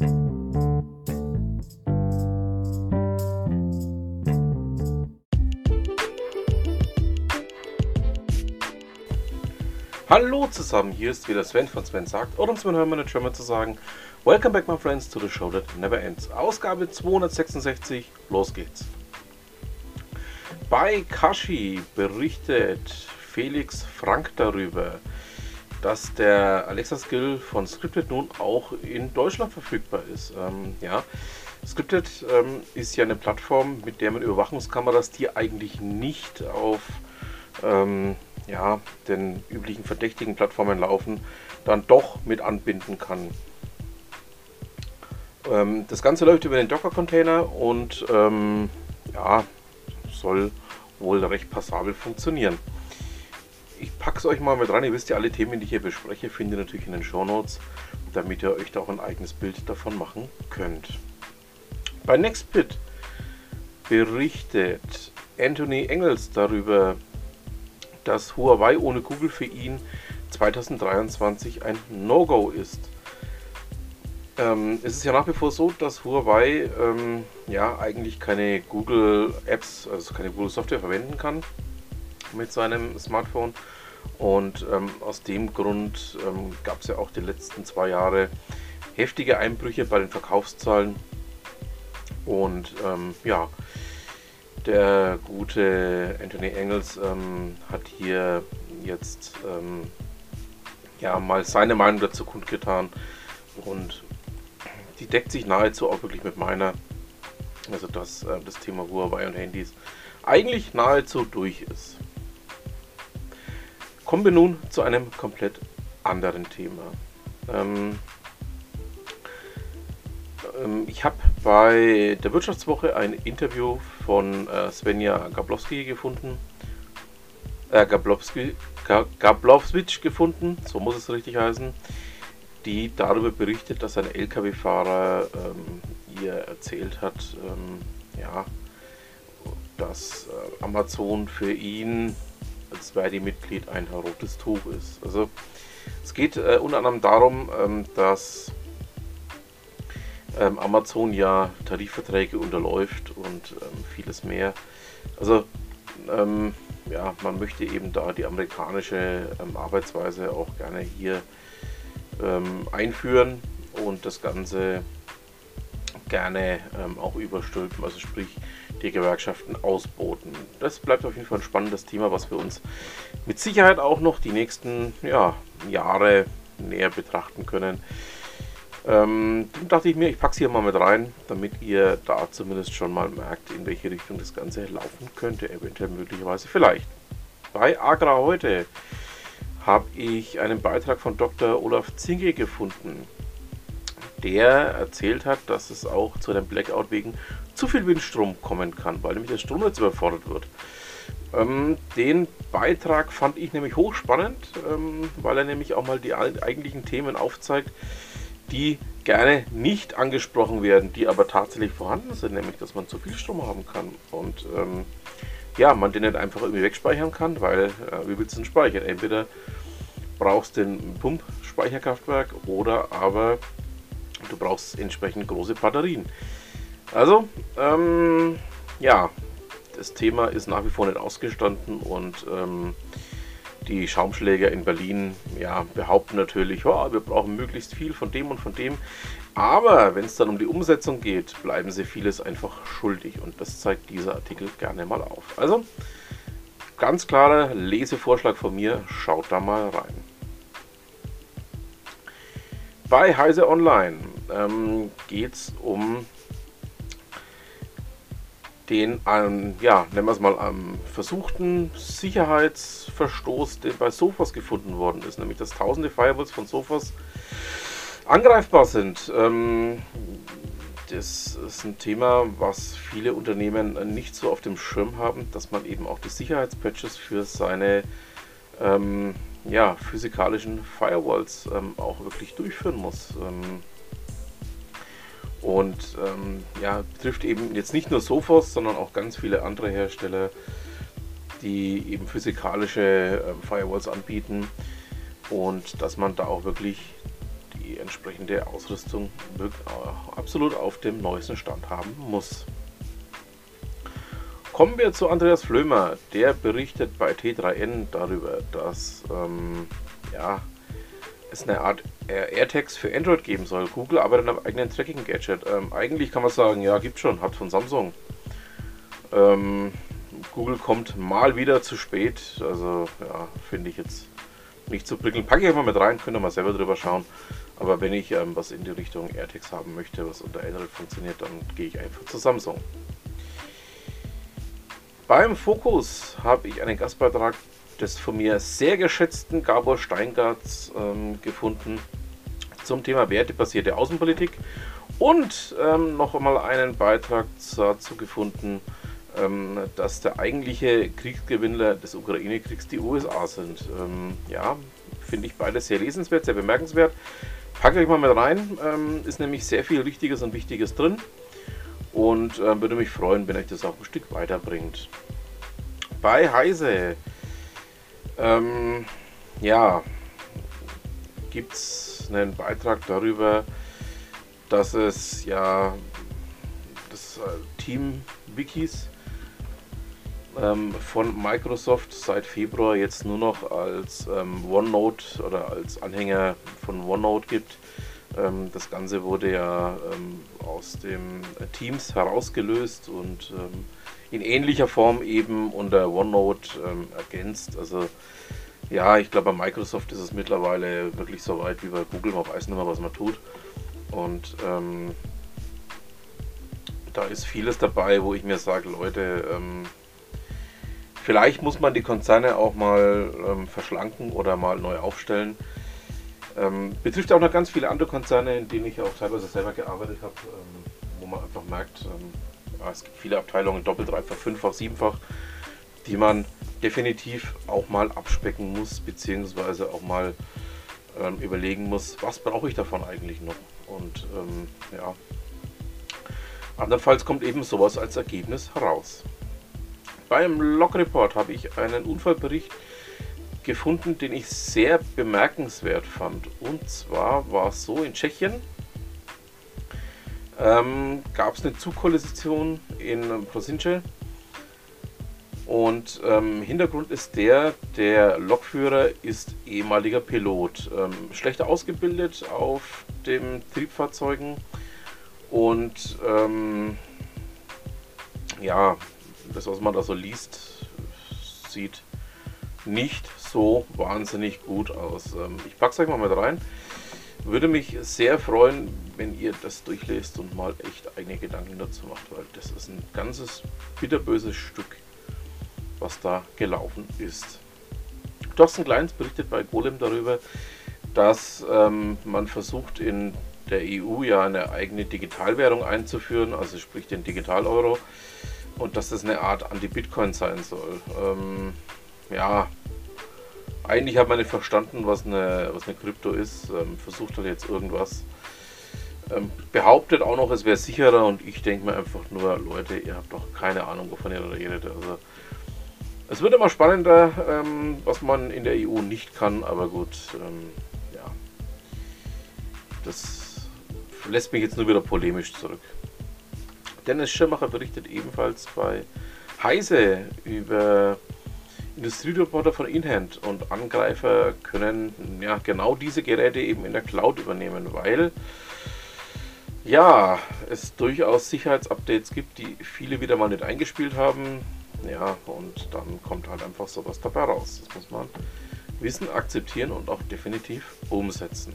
Hallo zusammen, hier ist wieder Sven von Sven sagt, oder um Sven Hermann German zu sagen, Welcome back my friends to the show that never ends. Ausgabe 266, los geht's. Bei Kashi berichtet Felix Frank darüber, dass der Alexa Skill von Scripted nun auch in Deutschland verfügbar ist. Ähm, ja, Scripted ähm, ist ja eine Plattform, mit der man Überwachungskameras, die eigentlich nicht auf ähm, ja, den üblichen verdächtigen Plattformen laufen, dann doch mit anbinden kann. Ähm, das Ganze läuft über den Docker-Container und ähm, ja, soll wohl recht passabel funktionieren. Ich packe es euch mal mit rein. Ihr wisst ja, alle Themen, die ich hier bespreche, findet ihr natürlich in den Show Notes, damit ihr euch da auch ein eigenes Bild davon machen könnt. Bei Nextbit berichtet Anthony Engels darüber, dass Huawei ohne Google für ihn 2023 ein No-Go ist. Ähm, es ist ja nach wie vor so, dass Huawei ähm, ja eigentlich keine Google Apps, also keine Google Software verwenden kann mit seinem Smartphone. Und ähm, aus dem Grund ähm, gab es ja auch die letzten zwei Jahre heftige Einbrüche bei den Verkaufszahlen. Und ähm, ja, der gute Anthony Engels ähm, hat hier jetzt ähm, ja mal seine Meinung dazu kundgetan und die deckt sich nahezu auch wirklich mit meiner. Also dass äh, das Thema Huawei und Handys eigentlich nahezu durch ist. Kommen wir nun zu einem komplett anderen Thema. Ähm, ähm, ich habe bei der Wirtschaftswoche ein Interview von äh, Svenja Gablowski gefunden. Äh, Gablowski, Gablowski gefunden, so muss es richtig heißen, die darüber berichtet, dass ein LKW-Fahrer ähm, ihr erzählt hat, ähm, ja, dass äh, Amazon für ihn als Verdi-Mitglied ein rotes Tuch ist. Also es geht äh, unter anderem darum, ähm, dass ähm, Amazon ja Tarifverträge unterläuft und ähm, vieles mehr. Also ähm, ja, man möchte eben da die amerikanische ähm, Arbeitsweise auch gerne hier ähm, einführen und das Ganze gerne ähm, auch überstülpen, also sprich die Gewerkschaften ausboten. Das bleibt auf jeden Fall ein spannendes Thema, was wir uns mit Sicherheit auch noch die nächsten ja, Jahre näher betrachten können. Ähm, dann dachte ich mir, ich packe es hier mal mit rein, damit ihr da zumindest schon mal merkt, in welche Richtung das Ganze laufen könnte, eventuell möglicherweise vielleicht. Bei Agra heute habe ich einen Beitrag von Dr. Olaf Zinge gefunden, der erzählt hat, dass es auch zu einem Blackout wegen zu viel Windstrom kommen kann, weil nämlich das Stromnetz überfordert wird. Ähm, den Beitrag fand ich nämlich hochspannend, ähm, weil er nämlich auch mal die eigentlichen Themen aufzeigt, die gerne nicht angesprochen werden, die aber tatsächlich vorhanden sind, nämlich dass man zu viel Strom haben kann und ähm, ja, man den nicht einfach irgendwie wegspeichern kann, weil äh, wie willst du den speichern? Entweder brauchst du ein Pumpspeicherkraftwerk oder aber du brauchst entsprechend große Batterien. Also, ähm, ja, das Thema ist nach wie vor nicht ausgestanden und ähm, die Schaumschläger in Berlin ja, behaupten natürlich, oh, wir brauchen möglichst viel von dem und von dem. Aber wenn es dann um die Umsetzung geht, bleiben sie vieles einfach schuldig. Und das zeigt dieser Artikel gerne mal auf. Also, ganz klarer Lesevorschlag von mir, schaut da mal rein. Bei Heise Online ähm, geht es um den, ähm, ja, nennen wir es mal, ähm, versuchten Sicherheitsverstoß, der bei Sophos gefunden worden ist, nämlich dass tausende Firewalls von Sophos angreifbar sind. Ähm, das ist ein Thema, was viele Unternehmen nicht so auf dem Schirm haben, dass man eben auch die Sicherheitspatches für seine ähm, ja, physikalischen Firewalls ähm, auch wirklich durchführen muss. Ähm, und ähm, ja, betrifft eben jetzt nicht nur Sophos, sondern auch ganz viele andere Hersteller, die eben physikalische äh, Firewalls anbieten und dass man da auch wirklich die entsprechende Ausrüstung absolut auf dem neuesten Stand haben muss. Kommen wir zu Andreas Flömer. Der berichtet bei T3N darüber, dass ähm, ja, es eine Art AirTags für Android geben soll. Google arbeitet an einem eigenen Tracking-Gadget. Ähm, eigentlich kann man sagen, ja, gibt schon, hat von Samsung. Ähm, Google kommt mal wieder zu spät. Also, ja, finde ich jetzt nicht so prickelnd. Packe ich einfach mit rein, könnt ihr mal selber drüber schauen. Aber wenn ich ähm, was in die Richtung AirTags haben möchte, was unter Android funktioniert, dann gehe ich einfach zu Samsung. Beim Fokus habe ich einen Gastbeitrag des von mir sehr geschätzten Gabor Steingarts ähm, gefunden zum Thema wertebasierte Außenpolitik und ähm, noch einmal einen Beitrag dazu gefunden, ähm, dass der eigentliche Kriegsgewinner des Ukraine-Kriegs die USA sind. Ähm, ja, finde ich beides sehr lesenswert, sehr bemerkenswert. Packt euch mal mit rein, ähm, ist nämlich sehr viel Richtiges und Wichtiges drin und äh, würde mich freuen, wenn euch das auch ein Stück weiterbringt. Bei Heise, ähm, ja, gibt es einen Beitrag darüber, dass es ja das äh, Team Wikis ähm, von Microsoft seit Februar jetzt nur noch als ähm, OneNote oder als Anhänger von OneNote gibt. Ähm, das Ganze wurde ja ähm, aus dem Teams herausgelöst und ähm, in ähnlicher Form eben unter OneNote ähm, ergänzt. Also ja, ich glaube bei Microsoft ist es mittlerweile wirklich so weit wie bei Google, man weiß nicht mehr, was man tut. Und ähm, da ist vieles dabei, wo ich mir sage, Leute, ähm, vielleicht muss man die Konzerne auch mal ähm, verschlanken oder mal neu aufstellen. Ähm, betrifft auch noch ganz viele andere Konzerne, in denen ich auch teilweise selber gearbeitet habe, ähm, wo man einfach merkt, ähm, es gibt viele Abteilungen, doppelt, dreifach, fünffach, siebenfach, die man definitiv auch mal abspecken muss, beziehungsweise auch mal ähm, überlegen muss, was brauche ich davon eigentlich noch. Und ähm, ja, andernfalls kommt eben sowas als Ergebnis heraus. Beim Log Report habe ich einen Unfallbericht gefunden, den ich sehr bemerkenswert fand. Und zwar war es so in Tschechien, ähm, gab es eine Zugkollision in Prosince und ähm, Hintergrund ist der, der Lokführer ist ehemaliger Pilot. Ähm, schlecht ausgebildet auf den Triebfahrzeugen und ähm, ja, das was man da so liest, sieht nicht so wahnsinnig gut aus. Ähm, ich packe es euch mal mit rein. Würde mich sehr freuen, wenn ihr das durchlest und mal echt eigene Gedanken dazu macht, weil das ist ein ganzes bitterböses Stück was da gelaufen ist. Thorsten Kleins berichtet bei Golem darüber, dass ähm, man versucht in der EU ja eine eigene Digitalwährung einzuführen, also sprich den Digital-Euro, und dass das eine Art Anti-Bitcoin sein soll. Ähm, ja, eigentlich hat man nicht verstanden, was eine, was eine Krypto ist, ähm, versucht halt jetzt irgendwas. Ähm, behauptet auch noch, es wäre sicherer und ich denke mir einfach nur, Leute, ihr habt doch keine Ahnung, wovon ihr redet. Also es wird immer spannender, ähm, was man in der EU nicht kann, aber gut, ähm, ja. Das lässt mich jetzt nur wieder polemisch zurück. Dennis Schirmacher berichtet ebenfalls bei Heise über Industrieroboter von Inhand und Angreifer können ja genau diese Geräte eben in der Cloud übernehmen, weil ja, es durchaus Sicherheitsupdates gibt, die viele wieder mal nicht eingespielt haben. Ja, und dann kommt halt einfach sowas dabei raus. Das muss man wissen, akzeptieren und auch definitiv umsetzen.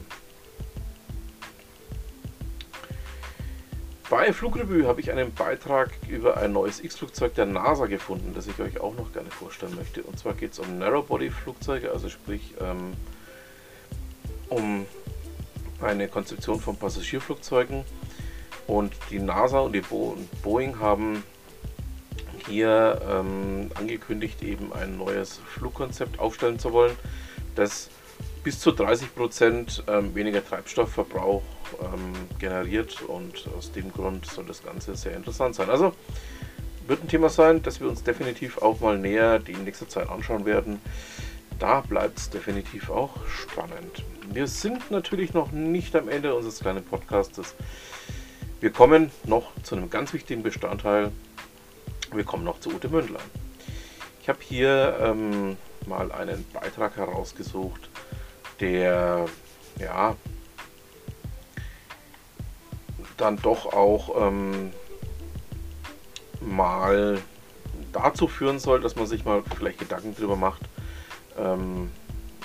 Bei Flugrevue habe ich einen Beitrag über ein neues X-Flugzeug der NASA gefunden, das ich euch auch noch gerne vorstellen möchte. Und zwar geht es um Narrowbody-Flugzeuge, also sprich ähm, um eine Konstruktion von Passagierflugzeugen. Und die NASA und die Bo Boeing haben hier ähm, angekündigt, eben ein neues Flugkonzept aufstellen zu wollen, das bis zu 30 Prozent ähm, weniger Treibstoffverbrauch ähm, generiert und aus dem Grund soll das Ganze sehr interessant sein. Also wird ein Thema sein, das wir uns definitiv auch mal näher die nächste Zeit anschauen werden. Da bleibt es definitiv auch spannend. Wir sind natürlich noch nicht am Ende unseres kleinen Podcastes. Wir kommen noch zu einem ganz wichtigen Bestandteil. Wir kommen noch zu Ute Mündlein. Ich habe hier ähm, mal einen Beitrag herausgesucht, der ja dann doch auch ähm, mal dazu führen soll, dass man sich mal vielleicht Gedanken darüber macht, ähm,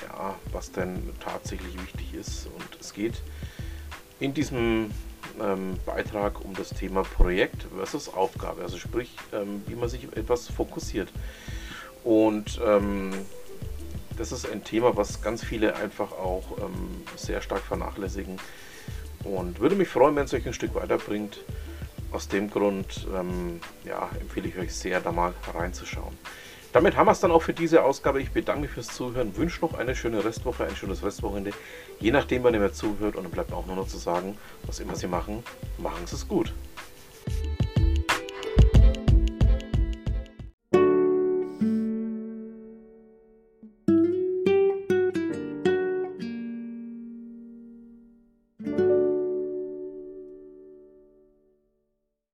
ja, was denn tatsächlich wichtig ist. Und es geht in diesem ähm, Beitrag um das Thema Projekt versus Aufgabe, also sprich, ähm, wie man sich etwas fokussiert. Und ähm, das ist ein Thema, was ganz viele einfach auch ähm, sehr stark vernachlässigen. Und würde mich freuen, wenn es euch ein Stück weiterbringt. Aus dem Grund ähm, ja, empfehle ich euch sehr, da mal reinzuschauen. Damit haben wir es dann auch für diese Ausgabe. Ich bedanke mich fürs Zuhören, wünsche noch eine schöne Restwoche, ein schönes Restwochenende. Je nachdem, wann ihr mir zuhört. Und dann bleibt mir auch nur noch zu sagen, was immer Sie machen, machen Sie es gut.